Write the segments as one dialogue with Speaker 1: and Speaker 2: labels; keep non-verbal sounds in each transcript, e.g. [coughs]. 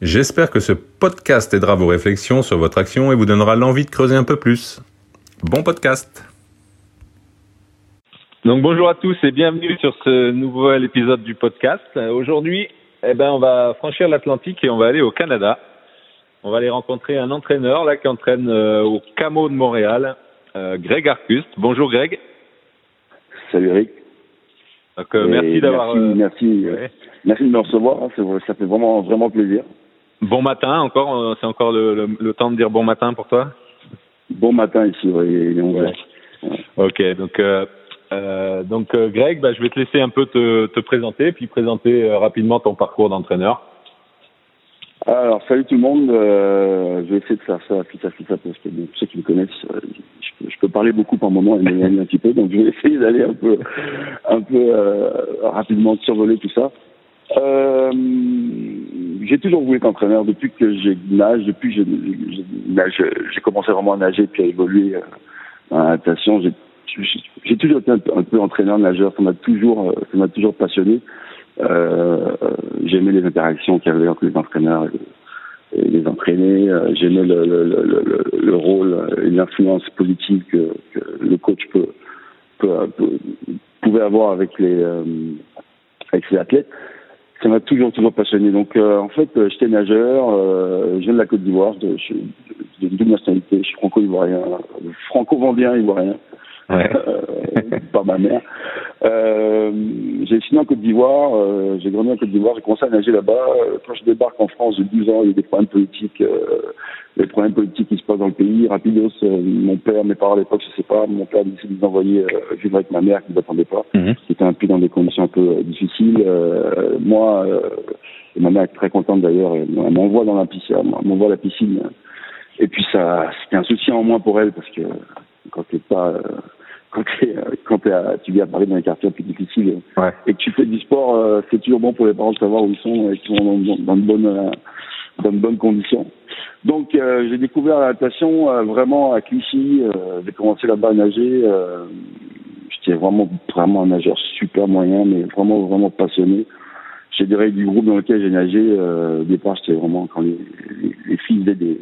Speaker 1: J'espère que ce podcast aidera vos réflexions sur votre action et vous donnera l'envie de creuser un peu plus. Bon podcast
Speaker 2: Donc bonjour à tous et bienvenue sur ce nouvel épisode du podcast. Euh, Aujourd'hui, eh ben, on va franchir l'Atlantique et on va aller au Canada. On va aller rencontrer un entraîneur là qui entraîne euh, au Camo de Montréal, euh, Greg Arcuste. Bonjour Greg.
Speaker 3: Salut Eric.
Speaker 2: Donc, euh, merci d'avoir.
Speaker 3: Merci,
Speaker 2: euh,
Speaker 3: merci,
Speaker 2: ouais.
Speaker 3: merci de me recevoir. hein, Ça fait vraiment, vraiment plaisir.
Speaker 2: Bon matin encore. euh, C'est encore le, le- le temps de dire bon matin pour toi?
Speaker 3: Bon matin ici, ouais, il est 11 heures.
Speaker 2: Ok, donc euh, euh, donc euh, Greg, bah, je vais te laisser un peu te, te présenter, puis présenter euh, rapidement ton parcours d'entraîneur.
Speaker 3: Alors, salut tout le monde. euh, je vais essayer de faire ça petit à petit parce que bon, ceux qui me connaissent, je, peux- je peux parler beaucoup par moment et m'éloigner un petit peu. Donc, je vais essayer d'aller un peu, un peu euh, rapidement survoler tout ça. Euh, j'ai toujours voulu être entraîneur depuis que j'ai nage, depuis que j'ai commencé vraiment à nager puis à évoluer euh, dans la natation. J'ai toujours été un peu, entraîneur nageur. Ça m'a toujours, euh, ça m'a toujours passionné. Euh, euh, j'aimais les interactions qu'il y avait entre les entraîneurs et, les entraînés. Euh, j'aimais le, le, le, le, le rôle et l'influence politique que, que le coach peut, peut, peut- pouvait avoir avec les euh, avec ses athlètes. Ça m'a toujours toujours passionné. Donc euh, en fait, euh, j'étais nageur. Euh, je viens de la Côte d'Ivoire. J'ai une double nationalité. Je suis franco-ivoirien, franco-vendien ivoirien
Speaker 2: Ouais.
Speaker 3: euh, par ma mère. Euh, j'ai fini en Côte d'Ivoire, euh, j'ai grandi en Côte d'Ivoire, j'ai commencé à nager là-bas. Euh, Quand je débarque en France, j'ai 12 ans, il y a des problèmes politiques, euh, des problèmes politiques qui se passent dans le pays. Rapidos, mon père, mes parents à l'époque, je sais pas, mon père a décidé de nous envoyer vivre avec ma mère qui ne m'attendait pas,
Speaker 2: Mhm.
Speaker 3: qui était un peu dans des conditions un peu difficiles. Moi, et ma mère est très contente d'ailleurs, elle m'envoie dans la piscine, elle m'envoie à la piscine. Et puis ça, c'était un souci en moins pour elle parce que quand t'es pas, quand t'es, euh, quand t'es à- tu vis à Paris dans les quartiers un peu difficiles
Speaker 2: Ouais.
Speaker 3: et que tu fais du sport, euh, c'est toujours bon pour les parents de savoir où ils sont et qu'ils sont dans, dans, dans de bonnes, euh, dans de bonnes conditions. Donc euh, j'ai découvert la natation euh, vraiment à Clichy. euh, j'ai commencé là-bas à nager. Euh, J'étais vraiment vraiment un nageur super moyen, mais vraiment vraiment passionné. J'ai des règles du groupe dans lequel j'ai nagé. Euh, au départ, j'étais vraiment quand les, les, les filles faisaient des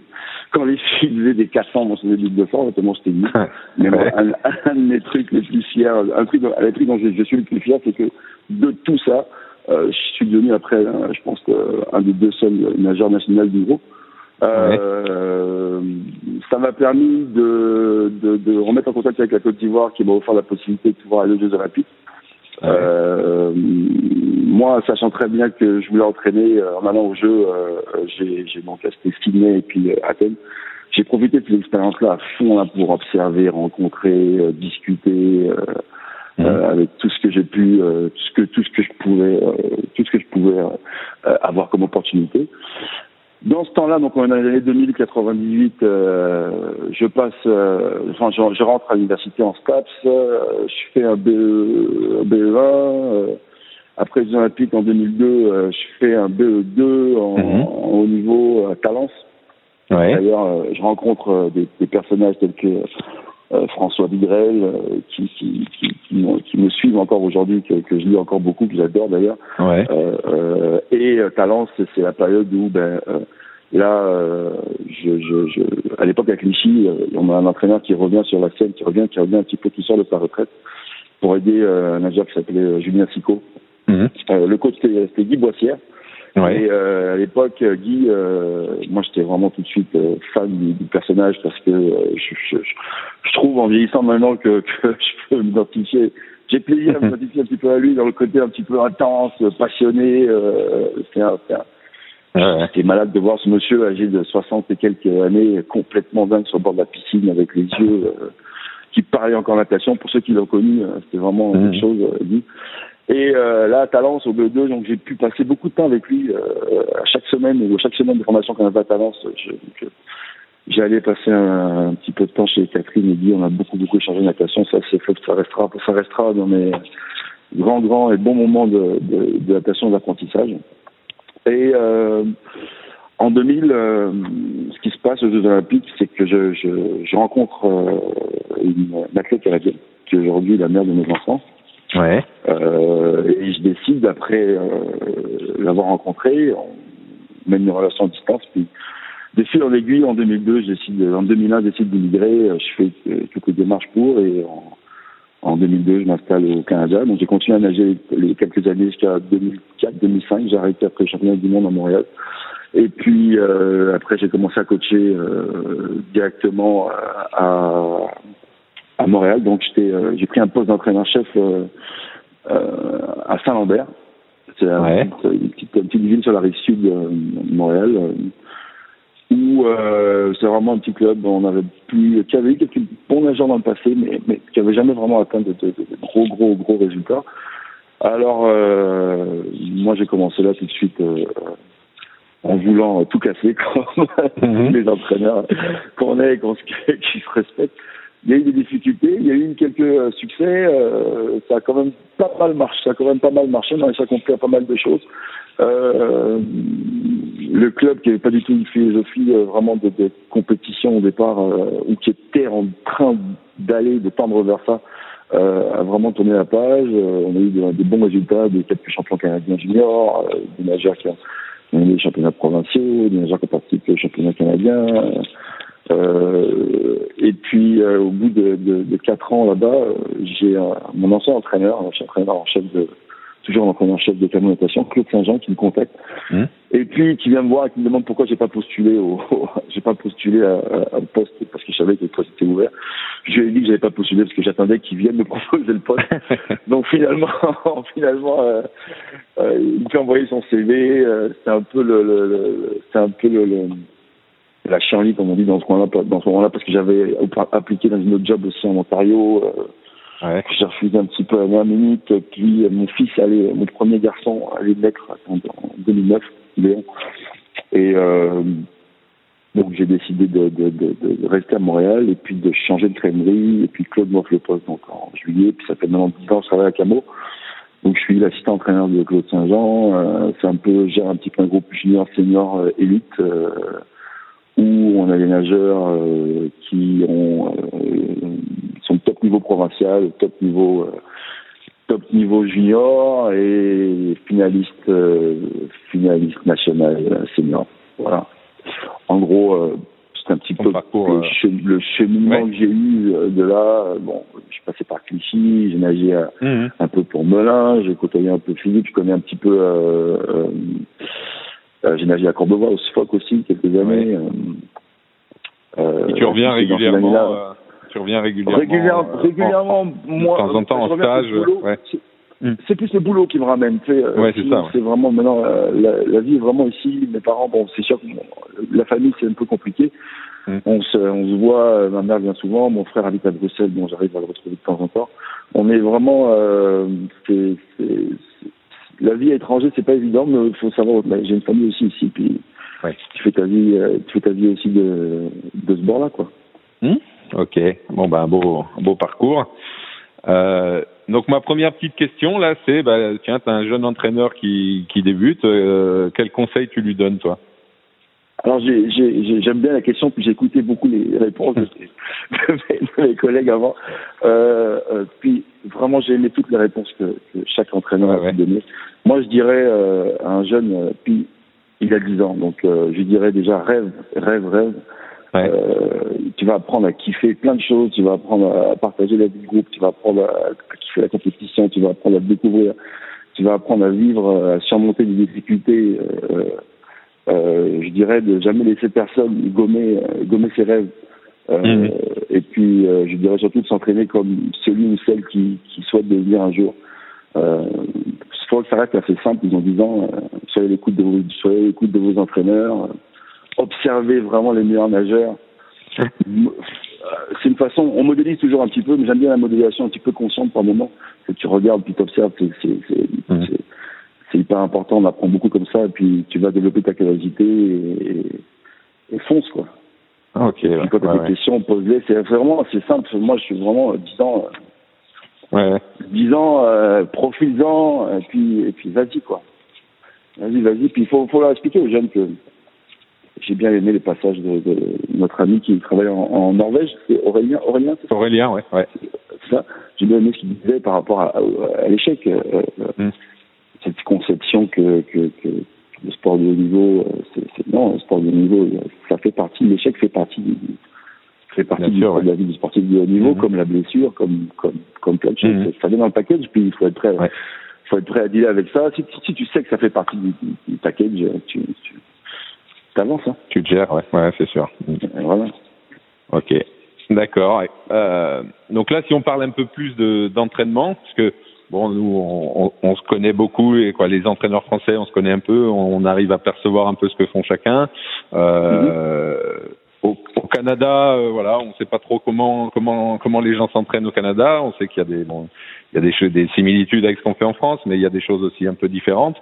Speaker 3: quand les [laughs] filles faisaient des 400, moi je faisais des 200, tellement j'étais nul. Mais moi,
Speaker 2: Ouais.
Speaker 3: un, un de mes trucs les plus fiers, un truc, dont- un truc dont je, je suis le plus fier, c'est que de tout ça, euh, je suis devenu après, euh, je pense un des deux seuls nageurs nationaux du groupe. Euh, Ça m'a permis de, de, de remettre en contact avec la Côte d'Ivoire qui m'a offert la possibilité de pouvoir aller aux Jeux Olympiques. Euh, moi, sachant très bien que je voulais entraîner euh, en allant aux Jeux, euh, j'ai j'ai donc c'était Sydney et puis euh, Athènes. J'ai profité de cette expérience-là à fond là, pour observer, rencontrer, euh, discuter euh,
Speaker 2: Mhm.
Speaker 3: euh, avec tout ce que j'ai pu, euh, tout ce que tout ce que je pouvais, euh, tout ce que je pouvais euh, avoir comme opportunité. Dans ce temps-là, donc les années 2098, euh, je passe, euh, enfin, je, je rentre à l'université en STAPS, euh, je fais un BE, un BE1, euh, après les Olympiques en 2002, euh, je fais un BE2 en,
Speaker 2: Mhm.
Speaker 3: en haut niveau à Talence.
Speaker 2: Ouais.
Speaker 3: D'ailleurs, euh, je rencontre euh, des, des personnages tels que euh, François Vidrel, euh, qui, qui, qui, qui, me, qui me suivent encore aujourd'hui, que, que je lis encore beaucoup, que j'adore d'ailleurs.
Speaker 2: Ouais.
Speaker 3: Euh, euh, et euh, Talence, c'est- c'est la période où, ben, euh, là, euh, je, je, je, à l'époque à Clichy, euh, on a un entraîneur qui revient sur la scène, qui revient, qui revient un petit peu qui sort de sa retraite pour aider euh, un nageur qui s'appelait Julien Sicot.
Speaker 2: Mhm.
Speaker 3: Euh, le coach c'était Guy Boissière.
Speaker 2: Ouais.
Speaker 3: Et euh, à l'époque, euh, Guy, euh, moi j'étais vraiment tout de suite euh, fan du, du personnage parce que euh, je, je, je- trouve en vieillissant maintenant que, [laughs] que je peux m'identifier. J'ai plaisir à m'identifier un petit peu à lui dans le côté un petit peu intense, passionné. Euh, c'est un, c'est un-
Speaker 2: Ouais.
Speaker 3: J'étais malade de voir ce monsieur âgé de 60 et quelques années, complètement dingue sur le bord de la piscine avec les yeux qui parlaient encore natation. Pour ceux qui l'ont connu, c'était vraiment
Speaker 2: Mhm.
Speaker 3: quelque chose, dit. Et euh, là, Talence, au BE2, donc j'ai pu passer beaucoup de temps avec lui euh, à chaque semaine ou chaque semaine de formation qu'on avait à Talence. J'ai allé passer un, petit peu de temps chez Catherine et dit on a beaucoup beaucoup échangé de natation. Ça, c'est ça restera, ça restera dans mes grands grands et bons moments de, de, de natation d'apprentissage. Et euh, en 2000, euh, ce qui se passe aux Jeux Olympiques, c'est que je, je, je rencontre euh, une, une athlète canadienne qui est aujourd'hui la mère de mes enfants.
Speaker 2: Ouais.
Speaker 3: Euh, et je décide, après euh, l'avoir rencontré, on mène une relation à distance. Puis, de fil en aiguille, en 2002, je décide, en 2001, je décide d'immigrer. Je fais euh, toutes les démarches pour et en, en 2002, je m'installe au Canada. Donc, j'ai continué à nager les quelques années jusqu'à 2004-2005. J'ai arrêté après le championnat du monde à Montréal. Et puis euh, après, j'ai commencé à coacher euh, directement à, à Montréal. Donc j'étais, euh, j'ai pris un poste d'entraîneur-chef euh, euh, à Saint-Lambert. C'est
Speaker 2: Ouais.
Speaker 3: une, petite, une petite ville sur la rive sud de Montréal. où euh, c'est vraiment un petit club. On avait plus, qui avait eu quelques bons nageurs dans le passé, mais, mais qui avait jamais vraiment atteint de, de- de gros, gros, gros résultats. Alors, euh, moi, j'ai commencé là tout de suite euh, en voulant tout casser, [laughs] comme
Speaker 2: Mhm.
Speaker 3: les entraîneurs qu'on est et qu'on [laughs] qui se respectent. Il y a eu des difficultés, il y a eu quelques euh, succès. euh, ça a quand même pas mal marché. Ça a quand même pas mal marché. On a réussi à accomplir pas mal de choses. Euh, le club qui avait pas du tout une philosophie euh, vraiment de, compétition au départ, euh, ou qui était en train d'aller, de tendre vers ça, a vraiment tourné la page. On a eu des, bons résultats, des quelques champions canadiens juniors, des nageurs qui ont on a eu des championnats provinciaux, des nageurs qui ont participé au championnat canadien. Euh, et puis, euh, au bout de, de, de quatre ans là-bas, euh, j'ai mon ancien entraîneur, mon entraîneur en chef de, toujours l'entraîneur chef de natation, Claude Saint-Jean, qui me contacte.
Speaker 2: Mhm.
Speaker 3: Et puis, qui vient me voir et qui me demande pourquoi j'ai pas postulé au, [laughs] j'ai pas postulé à, à, à le poste parce que je savais que le poste était ouvert. Je lui ai dit que j'avais pas postulé parce que j'attendais qu'il vienne me [laughs] proposer le poste. [laughs] Donc finalement, finalement, euh, euh, il m'a envoyé son CV. Euh, c'était un peu le, le, le c'était un peu le, le la chienlit comme on dit dans ce moment-là, dans ce moment-là parce que j'avais appliqué dans une autre job aussi en Ontario. Euh,
Speaker 2: Ouais.
Speaker 3: j'ai refusé un petit peu à la minute. Puis euh, mon fils allait, mon premier garçon allait naître en, en 2009, Léon. Et euh, donc j'ai décidé de, de, de, de rester à Montréal et puis de changer de crèmerie. Et puis Claude m'offre le poste donc en juillet. Puis ça fait maintenant 10 ans que je travaille à Camo. Donc je suis l'assistant entraîneur de Claude Saint-Jean. Euh, c'est un peu, je gère un petit peu un groupe junior, senior, euh, élite. euh, où on a des nageurs euh, qui ont euh, sont top niveau provincial, top niveau euh, top niveau junior et finaliste euh, finaliste national senior. Voilà. En gros, euh, c'est un petit peu
Speaker 2: parcours,
Speaker 3: le, che- le cheminement
Speaker 2: ouais.
Speaker 3: que j'ai eu de là. Bon, je suis passé par Clichy, j'ai nagé à,
Speaker 2: Mhm.
Speaker 3: un peu pour Melun, j'ai côtoyé un peu Philippe, je connais un petit peu. Euh, euh, j'ai nagé à Courbevoie, au SFOC aussi, quelques années. euh, euh,
Speaker 2: Et tu reviens régulièrement. euh, tu reviens régulièrement.
Speaker 3: Régulièrement,
Speaker 2: euh,
Speaker 3: régulièrement, moi,
Speaker 2: de temps en temps, en stage, ouais.
Speaker 3: C'est-
Speaker 2: Mm.
Speaker 3: C'est plus le boulot qui me ramène. tu sais,
Speaker 2: Ouais, c'est ça, ouais.
Speaker 3: C'est vraiment maintenant euh, la, la vie est vraiment ici. Mes parents, bon, c'est sûr que bon, la famille c'est un peu compliqué.
Speaker 2: Mm.
Speaker 3: On se, on se voit. euh, ma mère vient souvent. Mon frère habite à Bruxelles, donc j'arrive à le retrouver de temps en temps. On est vraiment. Euh, c'est- la vie à l'étranger, c'est pas évident, mais il faut savoir. bah, J'ai une famille aussi ici, puis
Speaker 2: Ouais.
Speaker 3: tu fais ta vie, euh, tu fais ta vie aussi de, de ce bord-là, quoi.
Speaker 2: Ok, bon ben un beau, beau parcours. Euh, donc ma première petite question là, c'est bah, tiens, t'as un jeune entraîneur qui, qui débute, euh, quel conseil tu lui donnes toi?
Speaker 3: Alors j'ai- j'ai- j'ai- j'aime bien la question, puis j'ai écouté beaucoup les réponses de, [laughs] mes, de mes collègues avant. Euh, euh, puis vraiment j'ai aimé toutes les réponses que, que chaque entraîneur
Speaker 2: Ouais,
Speaker 3: a. Moi je dirais euh, à un jeune, euh, puis il a 10 ans, donc euh, je dirais déjà rêve, rêve, rêve.
Speaker 2: Ouais.
Speaker 3: Euh, tu vas apprendre à kiffer plein de choses, tu vas apprendre à partager la vie de groupe, tu vas apprendre à, à kiffer la compétition, tu vas apprendre à découvrir, tu vas apprendre à vivre, à surmonter des difficultés. Euh, je dirais de jamais laisser personne gommer, euh, gommer ses rêves. Euh,
Speaker 2: Mhm.
Speaker 3: Et puis, euh, je dirais surtout de s'entraîner comme celui ou celle qui, qui souhaite devenir un jour. Euh, il faut que ça reste assez simple, ils ont 10 ans. Euh, soyez l'écoute de vos, soyez de vos entraîneurs. euh, observez vraiment les meilleurs nageurs. C'est une façon, on modélise toujours un petit peu, mais j'aime bien la modélisation un petit peu consciente par moment, que tu regardes, puis tu observes, mmh. c'est hyper important, on apprend beaucoup comme ça, et puis tu vas développer ta curiosité et, fonce, quoi.
Speaker 2: Ah, ok.
Speaker 3: Ouais, quand tu as des questions, pose-les, c'est vraiment assez simple. Moi, je suis vraiment 10 ans,
Speaker 2: ouais.
Speaker 3: 10 ans, euh, en et puis, et puis vas-y, quoi. Vas-y, vas-y, puis il faut, faut leur expliquer aux jeunes que j'ai bien aimé les passages de, de, notre ami qui travaille en, en Norvège, c'est Aurélien. Aurélien,
Speaker 2: c'est Aurélien, ouais. ouais.
Speaker 3: ça. J'ai bien aimé ce qu'il disait par rapport à, à, l'échec. Euh, euh, mm. Cette conception que, que, que, le sport de haut niveau, euh, c'est, non, le sport de haut niveau, ça fait partie, l'échec fait partie du, fait partie du, sûr, de la vie du sportif de haut niveau, mm. comme la blessure, comme, comme, comme plein de choses. Mm. Ça vient dans le package, puis il faut être prêt. Ouais. faut être prêt à dealer avec ça. Si, si, tu sais que ça fait partie du, du package, tu, tu Hein.
Speaker 2: Tu te gères, ouais, ouais c'est sûr.
Speaker 3: Voilà.
Speaker 2: Ok, d'accord. Euh, donc là, si on parle un peu plus de d'entraînement, parce que bon, nous, on, on, se connaît beaucoup et quoi, les entraîneurs français, on se connaît un peu, on arrive à percevoir un peu ce que font chacun. Euh, mm-hmm. au, au, Canada, euh, voilà, on ne sait pas trop comment comment comment les gens s'entraînent au Canada. On sait qu'il y a des bon, il y a des, des similitudes avec ce qu'on fait en France, mais il y a des choses aussi un peu différentes.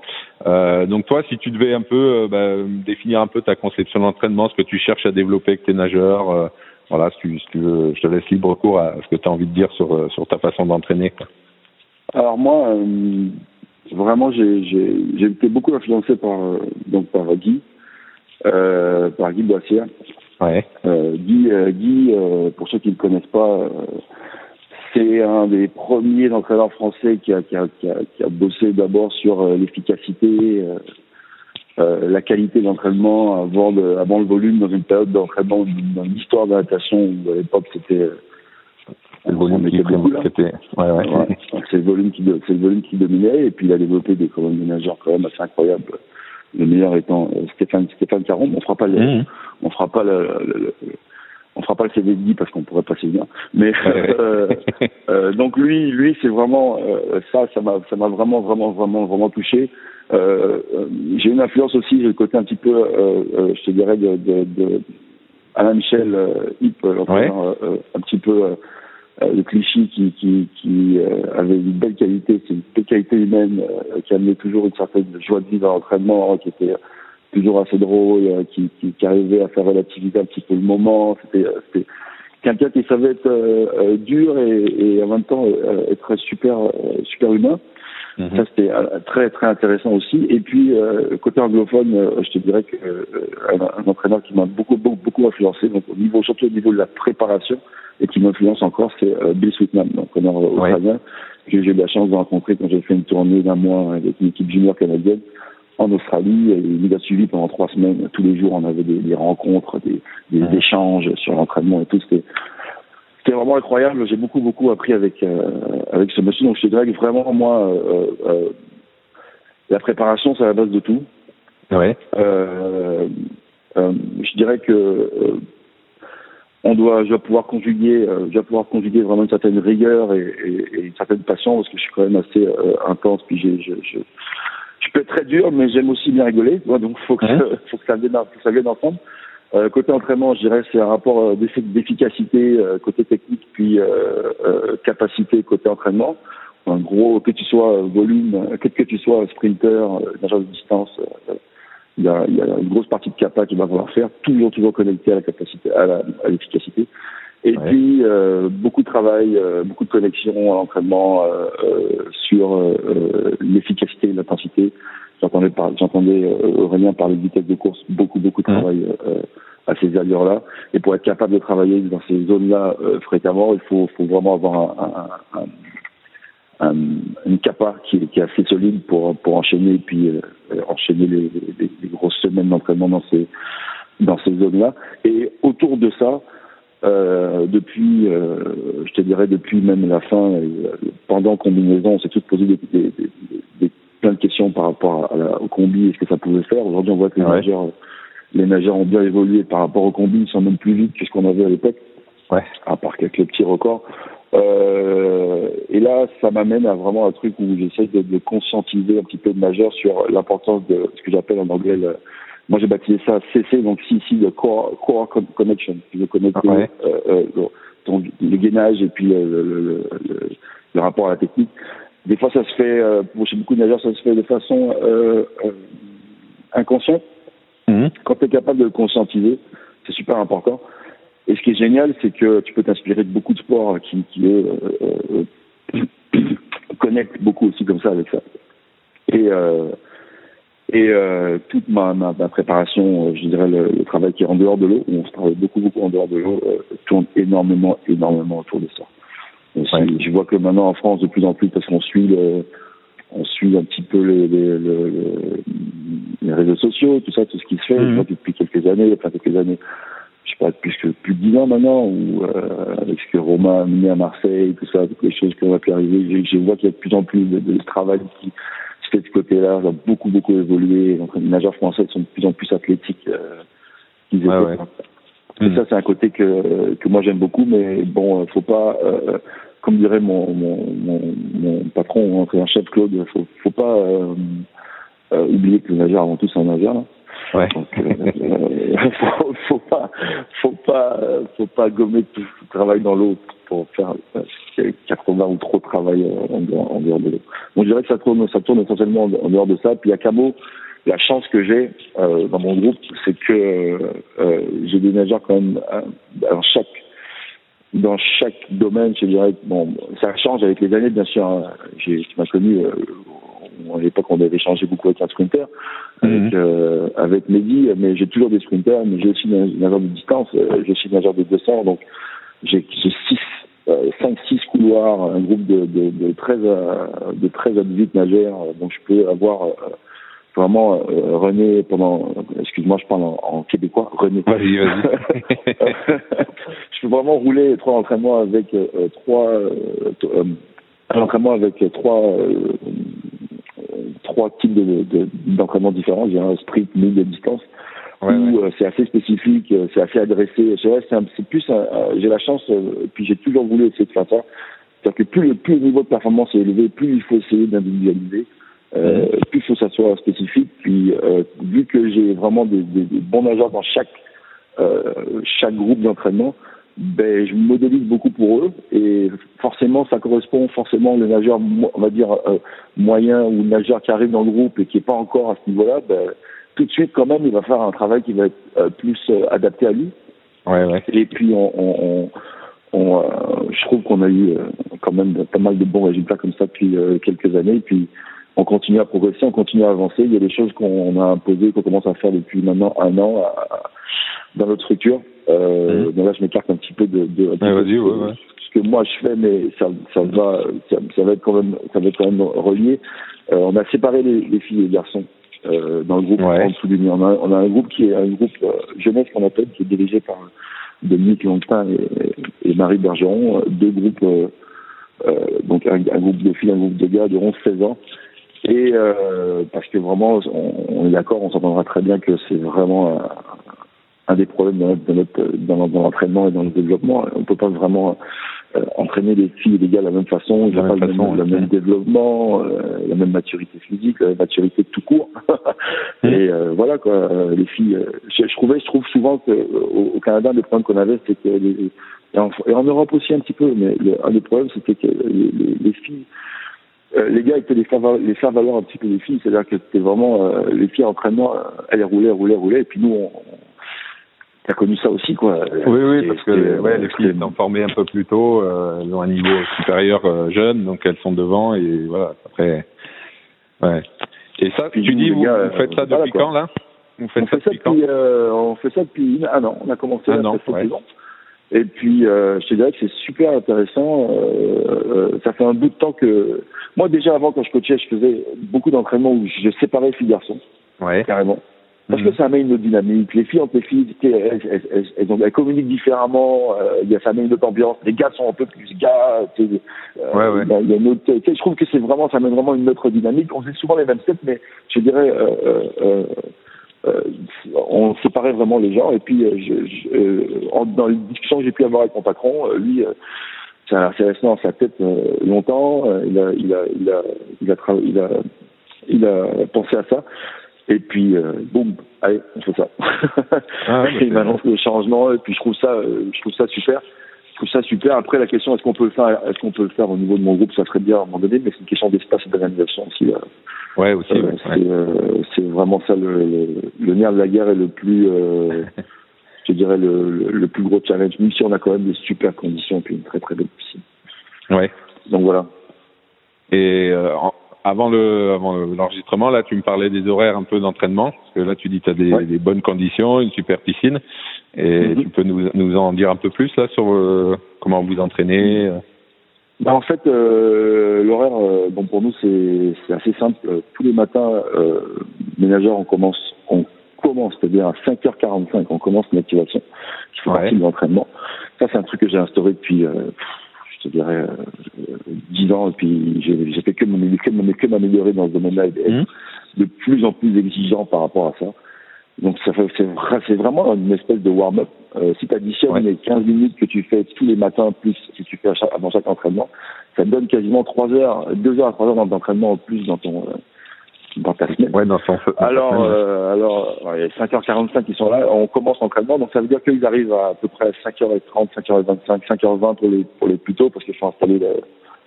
Speaker 2: Euh, donc toi, si tu devais un peu euh, bah, définir un peu ta conception d'entraînement, ce que tu cherches à développer avec tes nageurs, euh, voilà, si tu, si tu veux, je te laisse libre cours à ce que tu as envie de dire sur, euh, sur ta façon d'entraîner.
Speaker 3: Alors moi, euh, vraiment, j'ai été beaucoup influencé par donc par Guy, par Guy Boissière.
Speaker 2: Ouais.
Speaker 3: Guy, Guy pour ceux qui ne le connaissent pas c'est un des premiers entraîneurs français qui a, qui a, qui a, qui a bossé d'abord sur euh, l'efficacité, euh, euh, la qualité d'entraînement avant, le, avant le volume dans une période d'entraînement dans l'histoire de la natation où à l'époque c'était
Speaker 2: le volume qui
Speaker 3: c'était ouais, ouais. ouais. c'est le volume qui c'est le volume qui dominait et puis il a développé des colonnes de nageurs quand même assez incroyables le meilleur étant Stéphane Stéphane Caron on fera pas le, mmh. on fera pas le, le on fera pas le CD de parce qu'on pourrait passer bien. Mais [laughs] euh, euh, donc lui, lui, c'est vraiment euh, ça, ça m'a, ça m'a vraiment, vraiment, vraiment, vraiment touché. Euh, euh, j'ai une influence aussi, j'ai le côté un petit peu, je te dirais, de, de, de Alain Michel Hip, un petit peu le cliché qui, qui, qui avait une belle qualité, c'est une belle qualité humaine, qui amenait toujours une certaine joie de vivre dans l'entraînement, qui était toujours assez drôle, euh, qui, qui, qui, arrivait à faire relativiser un petit peu le moment. C'était, euh, quelqu'un qui savait être euh, dur et, et, en même temps être super, super humain. Mhm. Ça c'était très très intéressant aussi. Et puis côté anglophone, je te dirais que un, entraîneur qui m'a beaucoup, beaucoup beaucoup influencé, donc au niveau surtout au niveau de la préparation et qui m'influence encore, c'est Bill Sweetman, donc entraîneur australien que j'ai eu la chance de rencontrer quand j'ai fait une tournée d'un mois avec une équipe junior canadienne en Australie. Et il nous a suivi pendant trois semaines. Tous les jours, on avait des, des rencontres, des, des échanges sur l'entraînement et tout. C'était c'était vraiment incroyable. J'ai beaucoup beaucoup appris avec euh, avec ce monsieur. Donc dirais que vraiment moi, euh, euh, la préparation c'est la base de tout.
Speaker 2: Ouais.
Speaker 3: Euh, euh, je dirais que on doit, je dois pouvoir conjuguer, je dois pouvoir conjuguer vraiment une certaine rigueur et, et, et, une certaine passion parce que je suis quand même assez intense. Puis j'ai, je, je, je peux être très dur, mais j'aime aussi bien rigoler. donc faut que, [laughs] faut que ça vienne, faut que ça vienne ensemble. Euh, côté entraînement, je dirais c'est un rapport euh, d'efficacité euh, côté technique puis capacité côté entraînement. En gros, que tu sois volume, que, que tu sois sprinter, nageur de distance, il y, a, il y, a, une grosse partie de capa qu'il va falloir faire, toujours toujours connecté à la capacité, à l'efficacité. Et puis euh, beaucoup de travail, euh, beaucoup de connexions à l'entraînement euh, sur l'efficacité et l'intensité. J'entendais j'entendais Aurélien parler de vitesse de course, beaucoup beaucoup de travail à ces allures-là. Et pour être capable de travailler dans ces zones-là fréquemment, il faut, faut vraiment avoir un, un, un, une capa qui, qui, est assez solide pour pour enchaîner puis enchaîner les, les, les, grosses semaines d'entraînement dans ces dans ces zones-là. Et autour de ça, euh, depuis, euh, je te dirais depuis même la fin, euh, pendant combinaison, on s'est tous posé des, des, des, plein de questions par rapport à la, au combi et ce que ça pouvait faire. Aujourd'hui, on voit que les nageurs, les nageurs ont bien évolué par rapport au combi, ils sont même plus vite que ce qu'on avait à l'époque.
Speaker 2: Ouais.
Speaker 3: À part quelques petits records. Euh, et là, ça m'amène à vraiment un truc où j'essaie de, de, conscientiser un petit peu de nageurs sur l'importance de ce que j'appelle en anglais moi j'ai baptisé ça CC, donc CC, le Core, core Connection, veut connecter ouais. euh, ton, le gainage et puis le, le, le, rapport à la technique. Des fois, ça se fait, euh, chez beaucoup de nageurs, ça se fait de façon euh, euh, inconsciente. Mhm. Quand tu es capable de le conscientiser, c'est super important. Et ce qui est génial, c'est que tu peux t'inspirer de beaucoup de sports qui, qui eux, euh, [coughs] connectent beaucoup aussi comme ça avec ça. Et, euh, et euh, toute ma, ma, ma, préparation, je dirais le, le, travail qui est en dehors de l'eau, on se travaille beaucoup, beaucoup en dehors de l'eau, tourne énormément, énormément autour de ça. Ouais. Je vois que maintenant en France, de plus en plus, parce qu'on suit le, on suit un petit peu les, les, les, les, réseaux sociaux, tout ça, tout ce qui se fait. Mmh. Je vois depuis quelques années, enfin quelques années, je sais pas, plus que plus de dix ans maintenant, ou euh, avec ce que Romain a mené à Marseille, tout ça, toutes les choses qui ont pu arriver, je, je, vois qu'il y a de plus en plus de, de travail qui se fait de ce côté-là, ça a beaucoup, beaucoup évolué. Donc les nageurs français sont de plus en plus athlétiques euh, qu'ils
Speaker 2: ouais, ouais.
Speaker 3: Et mmh. ça, c'est un côté que, que moi j'aime beaucoup, mais bon, faut pas... Euh, comme dirait mon, mon, mon, mon patron, un chef Claude, faut, faut pas euh, euh, oublier que les nageurs avant tout c'est un nageur.
Speaker 2: Ouais.
Speaker 3: Donc, euh, [laughs] faut, faut pas, faut pas, faut pas gommer tout le travail dans l'eau pour faire 80 ou trop de travail en dehors, en dehors de l'eau. Donc je dirais que ça tourne, ça tourne essentiellement en dehors de ça. Puis à Camo, la chance que j'ai euh, dans mon groupe, c'est que euh, j'ai des nageurs quand même dans chaque dans chaque domaine, je dirais, bon, ça change avec les années, bien sûr. Hein. J'ai, tu m'as connu, euh, à l'époque, on avait échangé beaucoup avec un sprinter, avec, mm -hmm. euh, avec Mehdi, mais j'ai toujours des sprinters, mais j'ai aussi des nageurs de distance, euh, j'ai aussi des nageurs de 200, donc j'ai, j'ai six, euh, 5, 6 couloirs, un groupe de, de, de 13 à, de 13 à 18 nageurs, donc je peux avoir, euh, vraiment euh, René pendant excuse-moi je parle en, en québécois René.
Speaker 2: Vas-y vas-y. [laughs]
Speaker 3: Je peux vraiment rouler trois entraînements avec euh, trois euh, un entraînement avec trois trois types de, de, d'entraînements différents. J'ai un sprint mid et distance
Speaker 2: ouais,
Speaker 3: où
Speaker 2: ouais.
Speaker 3: c'est assez spécifique c'est assez adressé. C'est vrai c'est, plus j'ai la chance puis j'ai toujours voulu essayer de faire ça. C'est-à-dire que plus, plus le niveau de performance est élevé plus il faut essayer d'individualiser euh, plus faut que ça soit spécifique. Puis euh, vu que j'ai vraiment des, des, des, bons nageurs dans chaque euh, chaque groupe d'entraînement, ben je modélise beaucoup pour eux et forcément ça correspond forcément le nageur on va dire euh, moyen ou le nageur qui arrive dans le groupe et qui est pas encore à ce niveau-là, ben, tout de suite quand même il va faire un travail qui va être euh, plus euh, adapté à lui.
Speaker 2: Ouais, ouais.
Speaker 3: Et puis on, on, on, je trouve qu'on a eu quand même pas mal de bons résultats comme ça depuis quelques années. Et puis on continue à progresser, on continue à avancer. Il y a des choses qu'on a imposées, qu'on commence à faire depuis maintenant un an à, dans notre structure. Euh, mmh. Donc là, je m'écarte un petit peu de, de,
Speaker 2: ouais, de ouais, ouais.
Speaker 3: ce que moi je fais, mais ça, ça va, ça, ça, va être quand même, ça va être quand même relié. Euh, on a séparé les, les, filles et les garçons euh, dans le groupe en dessous du on a, on a un groupe qui est un groupe euh, jeunesse qu'on appelle, qui est dirigé par Dominique Longtin et, et, Marie Bergeron, deux groupes. Euh, donc un, un, groupe de filles, un groupe de gars de 11-16 ans et euh, parce que vraiment, on, on est d'accord, on s'entendra très bien que c'est vraiment un, un, des problèmes de notre, de notre, dans, dans l'entraînement et dans le développement. On peut pas vraiment euh, entraîner les filles et les gars de la même façon. Ils n'ont pas façon, le, même, le même développement, euh, la même maturité physique, la même maturité tout court. [laughs] Et euh, voilà quoi, les filles. Je, je, trouvais, je trouve souvent que au, au Canada, le problème qu'on avait, c'est que les, et en, et en, Europe aussi un petit peu, mais le, un des problèmes, c'était que les, les, les filles euh, les gars étaient les faire, les faire valoir un petit peu les filles, c'est-à-dire que c'était vraiment euh, les filles en entraînement, euh, elles roulaient, roulaient, roulaient, et puis nous, on, on T'as connu ça aussi, quoi.
Speaker 2: Oui, oui, parce que ouais, les filles sont formées un peu plus tôt, euh, elles ont un niveau supérieur euh, jeune, donc elles sont devant et voilà. Après, ouais. Et ça, puis tu dis, vous, gars, vous, faites ça depuis voilà, quand là?
Speaker 3: Vous faites on ça, fait ça depuis, euh, On fait ça depuis un an. On a commencé
Speaker 2: un an, ouais.
Speaker 3: Et puis, euh, je te dirais que c'est super intéressant. Euh, ça fait un bout de temps que moi déjà avant quand je coachais, je faisais beaucoup d'entraînements où je séparais filles garçons,
Speaker 2: ouais.
Speaker 3: carrément. Parce
Speaker 2: Mhm.
Speaker 3: que ça amène une autre dynamique. Les filles entre les filles, elles, elles, elles, elles, ont, elles communiquent différemment. Euh, il ça amène une autre ambiance. Les gars sont un peu plus gars. Euh,
Speaker 2: ouais, ouais.
Speaker 3: Y a une autre, je trouve que c'est vraiment, ça amène vraiment une autre dynamique. On faisait souvent les mêmes sets, mais je dirais, euh, euh, euh, on séparait vraiment les gens. Et puis, je, je, en, dans les discussions que j'ai pu avoir avec mon patron, lui, ça c'est resté dans sa tête longtemps. il a, il a, il a, il a, il a, il a pensé à ça. Et puis, euh, boum, allez, on fait ça.
Speaker 2: Ah, [laughs]
Speaker 3: il m'annonce le changement et puis je trouve ça, euh, je trouve ça super. Je trouve ça super. Après, la question, est-ce qu'on peut le faire, est-ce qu'on peut le faire au niveau de mon groupe, ça serait bien à un moment donné, mais c'est une question d'espace et d'organisation aussi. Là.
Speaker 2: Ouais, aussi.
Speaker 3: Euh,
Speaker 2: ouais,
Speaker 3: c'est, euh, c'est vraiment ça le, le, le nerf de la guerre et le plus, euh, [laughs] je dirais le, plus gros challenge. Même si on a quand même des super conditions et puis une très très belle piscine.
Speaker 2: Ouais.
Speaker 3: Donc voilà.
Speaker 2: Et euh, avant le avant le- l'enregistrement, là, tu me parlais des horaires un peu d'entraînement, parce que là, tu dis que tu as des,
Speaker 3: Ouais.
Speaker 2: des bonnes conditions, une super piscine, et
Speaker 3: Mhm.
Speaker 2: tu peux nous, nous en dire un peu plus là sur euh, comment vous entraînez. euh.
Speaker 3: Bah, en fait, euh, l'horaire, euh, bon pour nous c'est assez simple. Tous les matins, euh, les nageurs, on commence, on commence, c'est-à-dire à 5h45, on commence l'activation, qui fait
Speaker 2: Ouais.
Speaker 3: partie de l'entraînement. Ça, c'est un truc que j'ai instauré depuis, euh, je te dirais, euh, 10 ans, et puis j'ai fait que m'améliorer- dans ce domaine-là et
Speaker 2: Mhm.
Speaker 3: de plus en plus exigeant par rapport à ça. Donc ça fait c'est vra- c'est vraiment une espèce de warm-up. Euh, si tu additionnes
Speaker 2: Ouais.
Speaker 3: les 15 minutes que tu fais tous les matins, plus si tu fais à chaque- avant chaque entraînement, ça te donne quasiment 3 heures, 2 heures à 3 heures d'entraînement en plus dans ton euh, dans ta semaine.
Speaker 2: Ouais, dans son. dans
Speaker 3: Alors,
Speaker 2: semaine.
Speaker 3: euh, alors, ouais, il y a 5h45 qui sont là, on commence l'entraînement, donc ça veut dire qu'ils arrivent à à peu près 5h30, 5h25, 5h20 pour les, pour les plus tôt, parce qu'il faut installer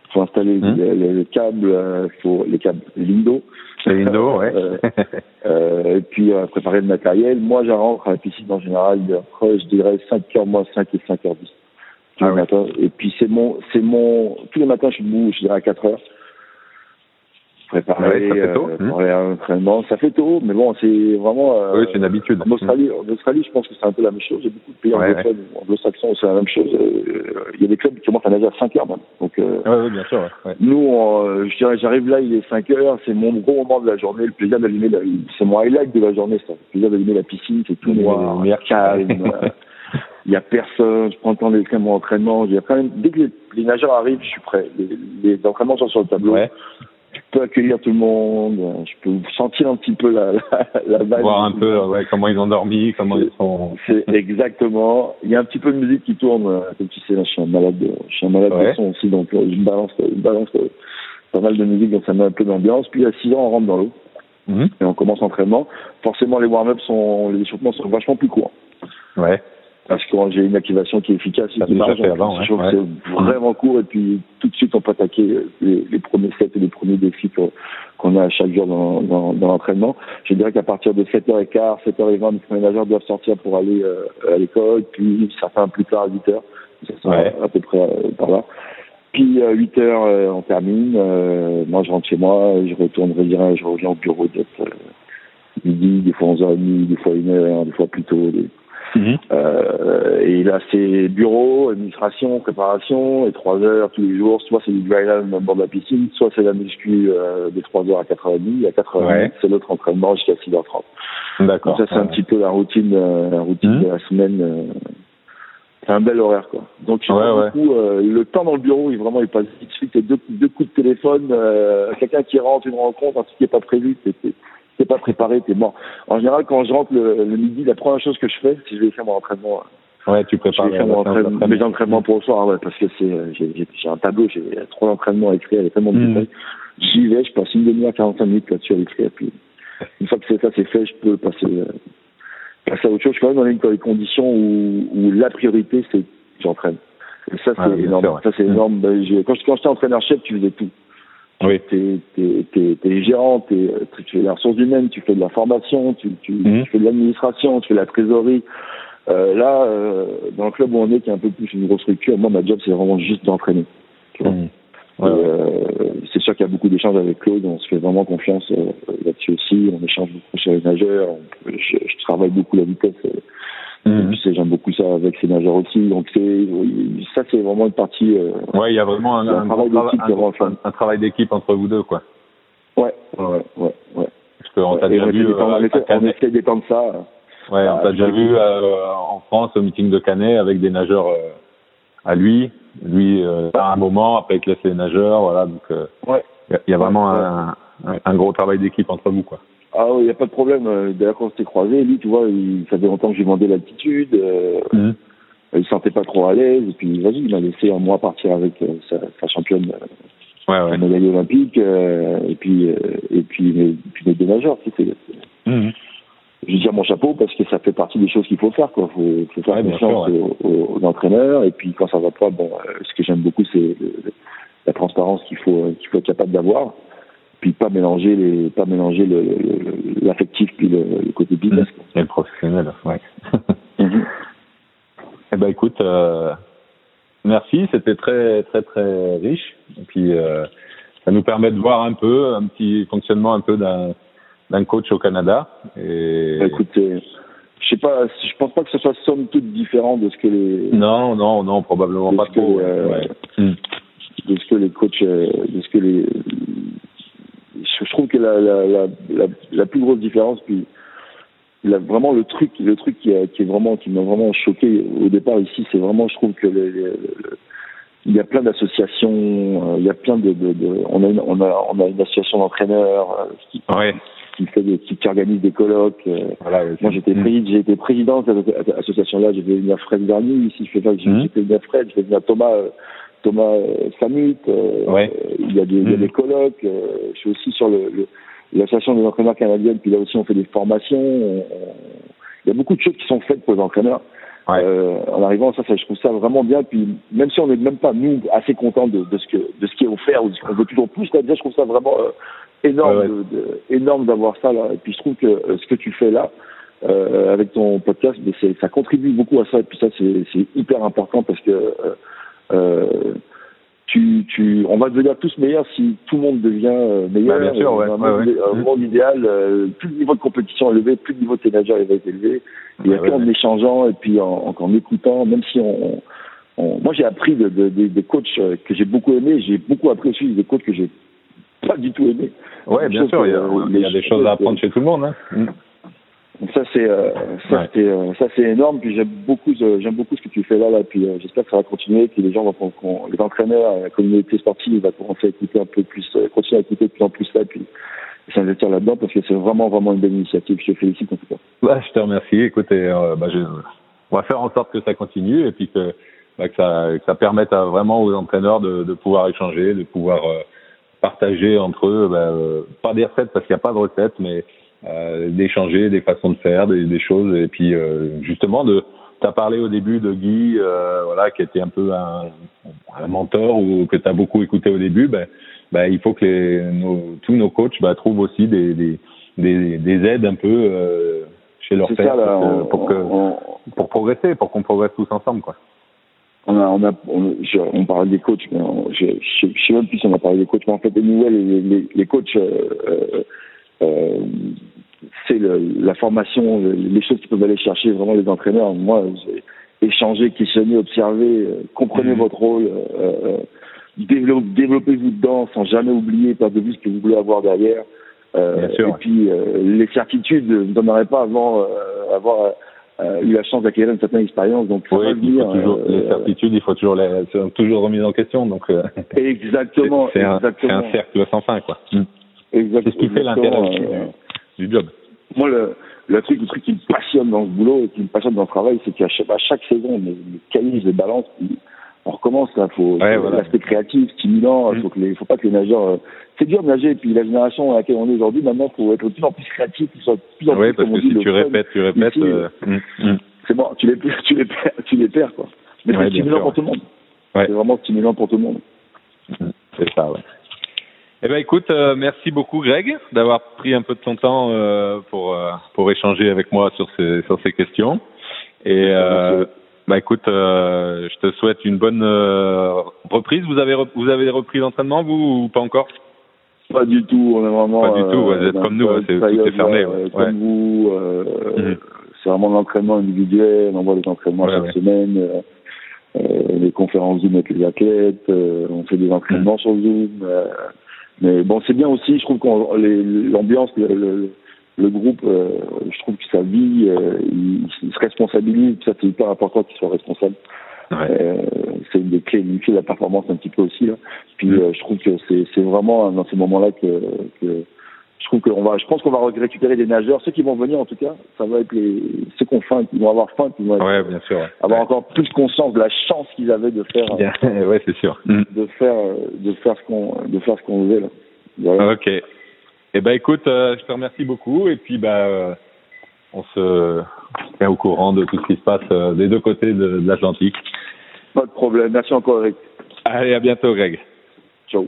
Speaker 3: le, faut installer
Speaker 2: Mhm.
Speaker 3: le, le- le câble, euh, faut, les câbles, les lindos.
Speaker 2: Les windows, ouais.
Speaker 3: Euh, euh, et puis euh, préparer le matériel. Moi, rentre à la piscine en général, je dirais 5h moins 5 et 5h10. Tous
Speaker 2: Ah
Speaker 3: les
Speaker 2: ouais.
Speaker 3: matins. Et puis c'est mon, c'est mon, tous les matins, je suis debout, je dirais à 4 heures. Préparer,
Speaker 2: Ouais, ça fait tôt.
Speaker 3: euh, entraînement. Ça fait tôt, mais bon, c'est vraiment. euh,
Speaker 2: oui, c'est une habitude.
Speaker 3: en Australie, en Australie, je pense que c'est un peu la même chose. J'ai beaucoup de pays
Speaker 2: Ouais,
Speaker 3: anglophones, anglo-saxons, c'est la même chose. Euh, Il y a des clubs qui commencent à nager à 5 heures même. Donc, euh,
Speaker 2: Ouais, ouais, bien sûr. ouais, ouais.
Speaker 3: nous, on, euh, je dirais, j'arrive là, il est 5 heures, c'est mon gros moment de la journée, le plaisir d'allumer, la- c'est mon highlight de la journée, ça. Le plaisir d'allumer la piscine, c'est tout noir, calme, [laughs] il y a personne, je prends le temps d'écrire mon entraînement, il y a quand même, dès que les, les nageurs arrivent, je suis prêt. Les, les entraînements sont sur le tableau,
Speaker 2: Ouais.
Speaker 3: Je peux accueillir tout le monde, euh, je peux sentir un petit peu la, la, la.
Speaker 2: Voir un peu euh, ouais, comment ils ont dormi, comment ils sont.
Speaker 3: C'est exactement. Il y a un petit peu de musique qui tourne. euh, Comme tu sais, là, je suis un malade de, je suis un malade
Speaker 2: Ouais.
Speaker 3: de son aussi, donc euh, je balance, je me balance euh, pas mal de musique, donc ça met un peu d'ambiance. Puis à 6 ans, on rentre dans l'eau
Speaker 2: Mhm.
Speaker 3: et on commence l'entraînement. Forcément, les warm-ups sont, les échauffements sont vachement plus courts.
Speaker 2: Ouais.
Speaker 3: Parce que quand j'ai une activation qui est efficace,
Speaker 2: fait
Speaker 3: on
Speaker 2: avant, ouais.
Speaker 3: s'échauffe,
Speaker 2: Ouais.
Speaker 3: c'est vraiment court et puis tout de suite on peut attaquer les, les premiers sets et les premiers défis qu'on a chaque jour dans, dans, dans l'entraînement. Je dirais qu'à partir de 7h15, 7h20, les premiers nageurs doivent sortir pour aller euh, à l'école, puis certains plus tard à 8h, ça sera
Speaker 2: Ouais.
Speaker 3: à peu près euh, par là. Puis à 8h, euh, on termine. Euh, moi, je rentre chez moi, je retourne, je je reviens au bureau d'être midi, des fois 11h30, des fois 1h, des fois plus tôt, des,
Speaker 2: Mhm.
Speaker 3: euh, et là, c'est bureau, administration, préparation, et trois heures tous les jours. Soit c'est du dry land au bord de la piscine, soit c'est la muscu euh, de 3 heures à 4h30. Et à 4h30,
Speaker 2: Ouais.
Speaker 3: c'est l'autre entraînement jusqu'à 6h30.
Speaker 2: D'accord.
Speaker 3: Donc ça, c'est un petit peu la routine, euh, la routine
Speaker 2: Mhm.
Speaker 3: de la semaine. euh, c'est un bel horaire, quoi. Donc,
Speaker 2: Ouais,
Speaker 3: beaucoup, euh, le temps dans le bureau, il vraiment, il passe vite suite. Deux, deux coups de téléphone, quelqu'un qui rentre, une rencontre, un truc qui n'est pas prévu, t'es, t'es, pas préparé, t'es mort. En général, quand je rentre le, le midi, la première chose que je fais, c'est que je vais faire mon entraînement.
Speaker 2: Ouais, tu prépares
Speaker 3: faire
Speaker 2: la
Speaker 3: mon entraînement, mes entraînements pour le soir, ouais, parce que c'est, euh, j'ai, un tableau, j'ai trois entraînements à écrire, il y a tellement de détails. J'y vais, je passe une demi-heure, 45 minutes là-dessus à écrire, puis une fois que c'est ça, c'est fait, je peux passer, euh, passer à autre chose. Je suis quand même dans une- dans les conditions où, où la priorité, c'est que j'entraîne. Et ça, c'est énorme.
Speaker 2: sûr, ouais.
Speaker 3: Ça, c'est
Speaker 2: Mhm.
Speaker 3: énorme. Ben, quand, je- quand j'étais entraîneur-chef, tu faisais tout.
Speaker 2: Oui.
Speaker 3: T'es, t'es, t'es, t'es gérant, t'es, tu fais la ressources humaines, tu fais de la formation, tu, tu,
Speaker 2: Mhm.
Speaker 3: tu fais de l'administration, tu fais de la trésorerie. Euh, là, euh, dans le club où on est, qui est un peu plus une grosse structure, moi, ma job, c'est vraiment juste d'entraîner. Tu. Et,
Speaker 2: Ouais,
Speaker 3: euh, sûr qu'il y a beaucoup d'échanges avec Claude, on se fait vraiment confiance euh, là-dessus aussi, on échange beaucoup sur les nageurs, on- je, je travaille beaucoup la vitesse, sais, j'aime beaucoup ça avec ces nageurs aussi, donc ça c'est vraiment une partie, euh,
Speaker 2: Ouais, il y a vraiment un,
Speaker 3: un travail d'équipe est
Speaker 2: un- travail d'équipe entre vous deux, quoi.
Speaker 3: ouais, ouais, ouais, ouais. ouais.
Speaker 2: Parce qu'on t'a
Speaker 3: Et
Speaker 2: déjà
Speaker 3: on,
Speaker 2: vu,
Speaker 3: d'étendre-
Speaker 2: euh,
Speaker 3: on, essaie, d'étendre ça.
Speaker 2: Ouais, on
Speaker 3: Ah,
Speaker 2: t'a déjà vu euh, en France au meeting de Canet avec des nageurs à lui. Lui, euh, à un moment, après il laisse les nageurs, voilà. Donc, euh,
Speaker 3: Ouais.
Speaker 2: il y a- il y, a vraiment
Speaker 3: Ouais.
Speaker 2: un, un, un gros travail d'équipe entre vous, quoi.
Speaker 3: Ah oui, il n'y a pas de problème. D'ailleurs, quand on s'était croisés, lui, tu vois, il, ça fait longtemps que j'ai demandé l'altitude. Euh,
Speaker 2: Mhm.
Speaker 3: il se sentait pas trop à l'aise. Et puis, vas-y, il m'a laissé un mois partir avec euh, sa, sa championne euh,
Speaker 2: Ouais, ouais.
Speaker 3: la médaille olympique. euh, et puis, euh, et puis, mes, puis mes deux nageurs. tu sais, c'est- Mhm. Je à mon chapeau parce que ça fait partie des choses qu'il faut faire. Quoi. Faut, faut faire confiance aux, entraîneurs. Et puis quand ça va pas, bon, ce que j'aime beaucoup, c'est la transparence qu'il faut qu'il faut être capable d'avoir puis pas mélanger les pas mélanger l'affectif puis le, côté business
Speaker 2: et le professionnel ouais [laughs] mhm. eh ben écoute euh, merci c'était très très très riche et puis euh, ça nous permet de voir un peu un petit fonctionnement un peu d'un d'un coach au Canada et
Speaker 3: bah, écoute je sais pas je pense pas que ce soit somme toute différent de ce que les
Speaker 2: non non non probablement pas trop
Speaker 3: euh, ouais. Hmm. de ce que les coachs de ce que les je trouve que la, la, la, la, plus grosse différence, puis vraiment le truc, le truc qui, qui est vraiment, qui m'a vraiment choqué au départ ici, c'est vraiment, je trouve que il y a plein d'associations, euh, il y a plein de, de, on a une, on a on a une association d'entraîneurs euh, qui, qui fait des, qui, organise des colloques. Euh, voilà, moi j'étais mm. président, j'ai été président de cette association-là, j'ai fait venir Fred Garnier ici, je fais pas, j'ai mm. fait venir Fred, je fais venir Thomas Thomas euh, Samit, euh, il, y a des, il y a mm. des colloques, euh, je suis aussi sur le, l'association des entraîneurs canadiennes, puis là aussi on fait des formations, il y a beaucoup de choses qui sont faites pour les entraîneurs. En arrivant, ça, ça, je trouve ça vraiment bien. Puis même si on n'est même pas nous assez contents de, de, ce que de ce qui est offert ou de ce qu'on veut toujours plus, là, déjà, je trouve ça vraiment énorme, de, énorme d'avoir ça là. Et puis je trouve que ce que tu fais là, avec ton podcast, mais ça contribue beaucoup à ça. Et puis ça, c'est hyper important parce que euh, tu, tu, on va devenir tous meilleurs si tout le monde devient euh, meilleur.
Speaker 2: bien sûr, ouais,
Speaker 3: un,
Speaker 2: monde,
Speaker 3: monde idéal, euh, plus le niveau de compétition est élevé, plus le niveau de va être élevé. Il y a qu'en échangeant et puis en, en, écoutant, même si on, on moi j'ai appris de, de, des coachs que j'ai beaucoup aimés, j'ai beaucoup appris aussi des coachs que j'ai pas du tout aimés.
Speaker 2: Ouais, bien sûr, il y a, il y a des choses à apprendre chez tout le monde. Hein.
Speaker 3: Donc ça c'est euh, ça c'est euh, ça c'est énorme. Puis j'aime beaucoup j'aime beaucoup ce que tu fais là là. Puis euh, j'espère que ça va continuer que les gens vont les entraîneurs la communauté sportive va commencer à écouter un peu plus continuer à écouter de plus en plus ça puis s'investir là-dedans parce que c'est vraiment vraiment une belle initiative. Je te félicite en tout cas.
Speaker 2: Bah, je te remercie. Écoute bah, je, on va faire en sorte que ça continue et puis que bah, que ça que ça permette à, vraiment aux entraîneurs de, de pouvoir échanger de pouvoir partager entre eux bah, pas des recettes parce qu'il n'y a pas de recettes mais euh, d'échanger des façons de faire, des, des choses, et puis euh, justement de tu as parlé au début de Guy, euh, voilà, qui était un peu un, un mentor ou que tu as beaucoup écouté au début. Ben, ben, il faut que les, nos, tous nos coachs ben, trouvent aussi des, des, des, des aides un peu euh, chez leurs pairs pour, pour, que, pour progresser, pour qu'on progresse tous ensemble, quoi.
Speaker 3: On a, on a, on, je, on parle des coachs, mais je, je, je, sais même plus si on a parlé des coachs, mais en fait, les les, les, les coachs. Euh, euh, c'est la formation, les choses qu'ils peuvent aller chercher vraiment les entraîneurs. Moi, j'ai échangé, questionné, observé, euh, comprenez mmh. votre rôle, euh, euh développez-vous dedans sans jamais oublier, pas de vue ce que vous voulez avoir derrière. Euh, et puis les certitudes, vous n'en aurez pas avant avoir eu la chance d'acquérir une certaine expérience. Donc,
Speaker 2: oui, il faut toujours, les certitudes, il faut toujours les, toujours remises en question. Donc, [laughs]
Speaker 3: exactement,
Speaker 2: c'est un, un, cercle sans fin, quoi. Mmh. C'est ce qui fait l'intérêt euh, du job.
Speaker 3: Moi, le, le truc, le truc qui me passionne dans ce boulot et qui me passionne dans le travail, c'est qu'à chaque, chaque saison, les, les qualifs de balance, on recommence. Il faut l'aspect créatif, stimulant. Il mm. faut que les, faut pas que les nageurs. Euh, c'est dur de nager. Et puis la génération à laquelle on est aujourd'hui, maintenant, faut être de plus en plus créatif,
Speaker 2: plus en plus. Oui, parce que si tu répètes, tu répètes. Euh, mm,
Speaker 3: mm. C'est bon, tu les, tu les perds, tu les perds quoi. Mais c'est stimulant pour tout le monde. C'est vraiment stimulant pour tout le monde.
Speaker 2: C'est ça, ouais. Eh ben écoute, euh, merci beaucoup Greg d'avoir pris un peu de ton temps euh, pour euh, pour échanger avec moi sur ces sur ces questions. Et bah écoute, je te souhaite une bonne reprise. Vous avez vous avez repris l'entraînement vous ou pas encore?
Speaker 3: Pas du tout. On est vraiment
Speaker 2: pas du tout. vous êtes comme nous, c'est fermé. Ouais.
Speaker 3: Comme vous, mhm. c'est vraiment l'entraînement individuel. On envoie les entraînements chaque semaine. les conférences Zoom avec les athlètes, on fait des entraînements mhm. sur Zoom. Mais bon, c'est bien aussi, je trouve que l'ambiance, le, le, groupe, euh, je trouve que ça vit, euh, il, se responsabilise, ça c'est hyper important qu'il soit responsable. Euh, c'est une des clés, une clé de la performance un petit peu aussi. Là. Puis mm. je trouve que c'est vraiment dans ces moments-là que, que trouve qu'on va, je pense qu'on va récupérer des nageurs, ceux qui vont venir en tout cas, ça va être les, ceux qui ont faim, qui vont avoir faim, qui vont
Speaker 2: ouais, bien sûr,
Speaker 3: avoir encore plus conscience de la chance qu'ils avaient de faire, [laughs]
Speaker 2: ouais, c'est sûr,
Speaker 3: de faire, de faire ce qu'on, de faire ce qu'on faisait là.
Speaker 2: Voilà. Ok.
Speaker 4: Eh ben écoute, je te remercie beaucoup et puis bah on se tient au courant de tout ce qui se passe des deux côtés de, de l'Atlantique.
Speaker 3: Pas de problème. Merci encore, Eric.
Speaker 4: Allez, à bientôt, Greg.
Speaker 3: Ciao.